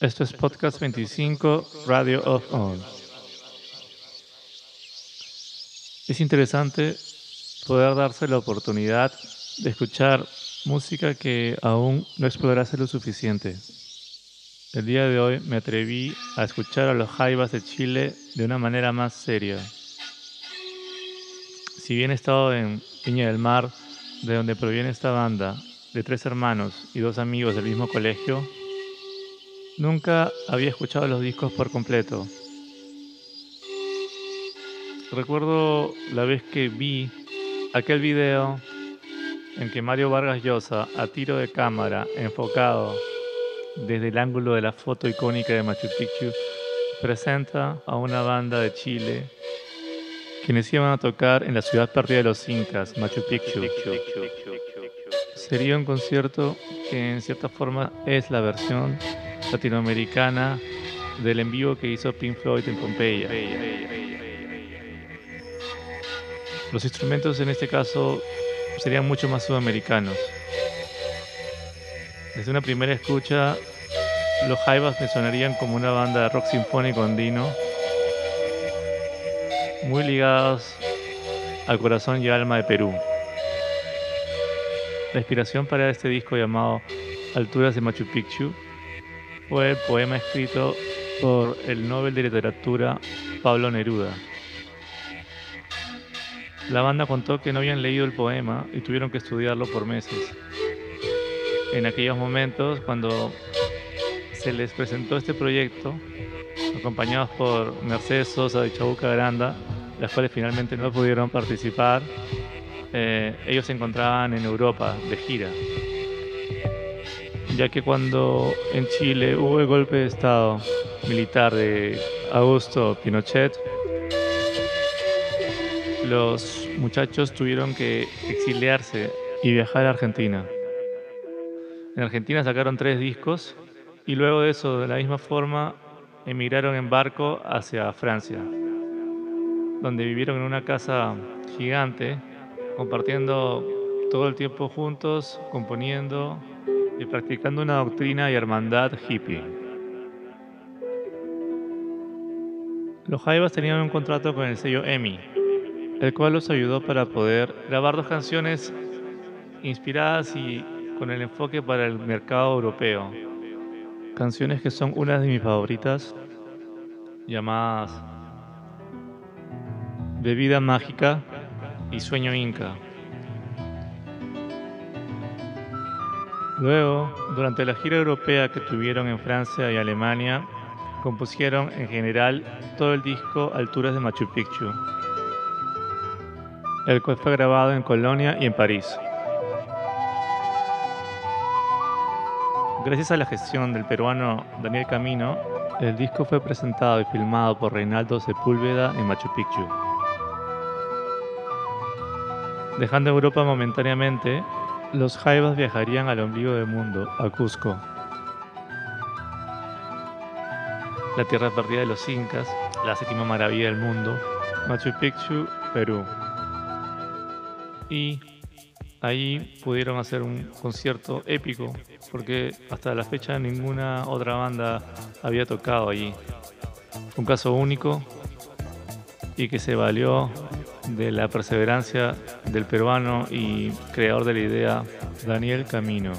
Esto es Podcast 25, Radio of On. Es interesante poder darse la oportunidad de escuchar música que aún no explorase lo suficiente. El día de hoy me atreví a escuchar a los Jaivas de Chile de una manera más seria. Si bien he estado en Viña del Mar, de donde proviene esta banda, de tres hermanos y dos amigos del mismo colegio, nunca había escuchado los discos por completo. Recuerdo la vez que vi aquel video en que Mario Vargas Llosa, a tiro de cámara, enfocado desde el ángulo de la foto icónica de Machu Picchu, presenta a una banda de Chile quienes iban a tocar en la ciudad perdida de los Incas, Machu Picchu. Sería un concierto que en cierta forma es la versión latinoamericana del en vivo que hizo Pink Floyd en Pompeya. Los instrumentos en este caso serían mucho más sudamericanos. Desde una primera escucha, los Jaivas me sonarían como una banda de rock sinfónico andino, muy ligados al corazón y alma de Perú. La inspiración para este disco llamado Alturas de Machu Picchu fue el poema escrito por el Nobel de Literatura Pablo Neruda. La banda contó que no habían leído el poema y tuvieron que estudiarlo por meses. En aquellos momentos, cuando se les presentó este proyecto, acompañados por Mercedes Sosa y Chabuca Granda, las cuales finalmente no pudieron participar, eh, ellos se encontraban en Europa de gira. Ya que cuando en Chile hubo el golpe de Estado militar de Augusto Pinochet, los muchachos tuvieron que exiliarse y viajar a Argentina. En Argentina sacaron tres discos y luego de eso, de la misma forma, emigraron en barco hacia Francia, donde vivieron en una casa gigante, compartiendo todo el tiempo juntos, componiendo y practicando una doctrina y hermandad hippie. Los Jaivas tenían un contrato con el sello EMI, el cual los ayudó para poder grabar dos canciones inspiradas y con el enfoque para el mercado europeo. Canciones que son una de mis favoritas, llamadas Bebida Mágica y Sueño Inca. Luego, durante la gira europea que tuvieron en Francia y Alemania, compusieron en general todo el disco Alturas de Machu Picchu el cual fue grabado en Colonia y en París. Gracias a la gestión del peruano Daniel Camino, el disco fue presentado y filmado por Reinaldo Sepúlveda en Machu Picchu. Dejando Europa momentáneamente, los Jaivas viajarían al ombligo del mundo, a Cusco, la tierra perdida de los incas, la séptima maravilla del mundo, Machu Picchu, Perú y ahí pudieron hacer un concierto épico porque hasta la fecha ninguna otra banda había tocado allí. Un caso único y que se valió de la perseverancia del peruano y creador de la idea Daniel Camino.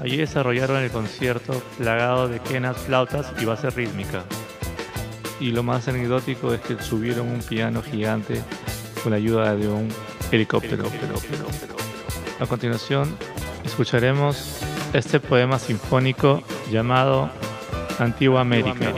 Allí desarrollaron el concierto plagado de quenas, flautas y base rítmica. Y lo más anecdótico es que subieron un piano gigante con la ayuda de un helicóptero. A continuación, escucharemos este poema sinfónico llamado Antigua América.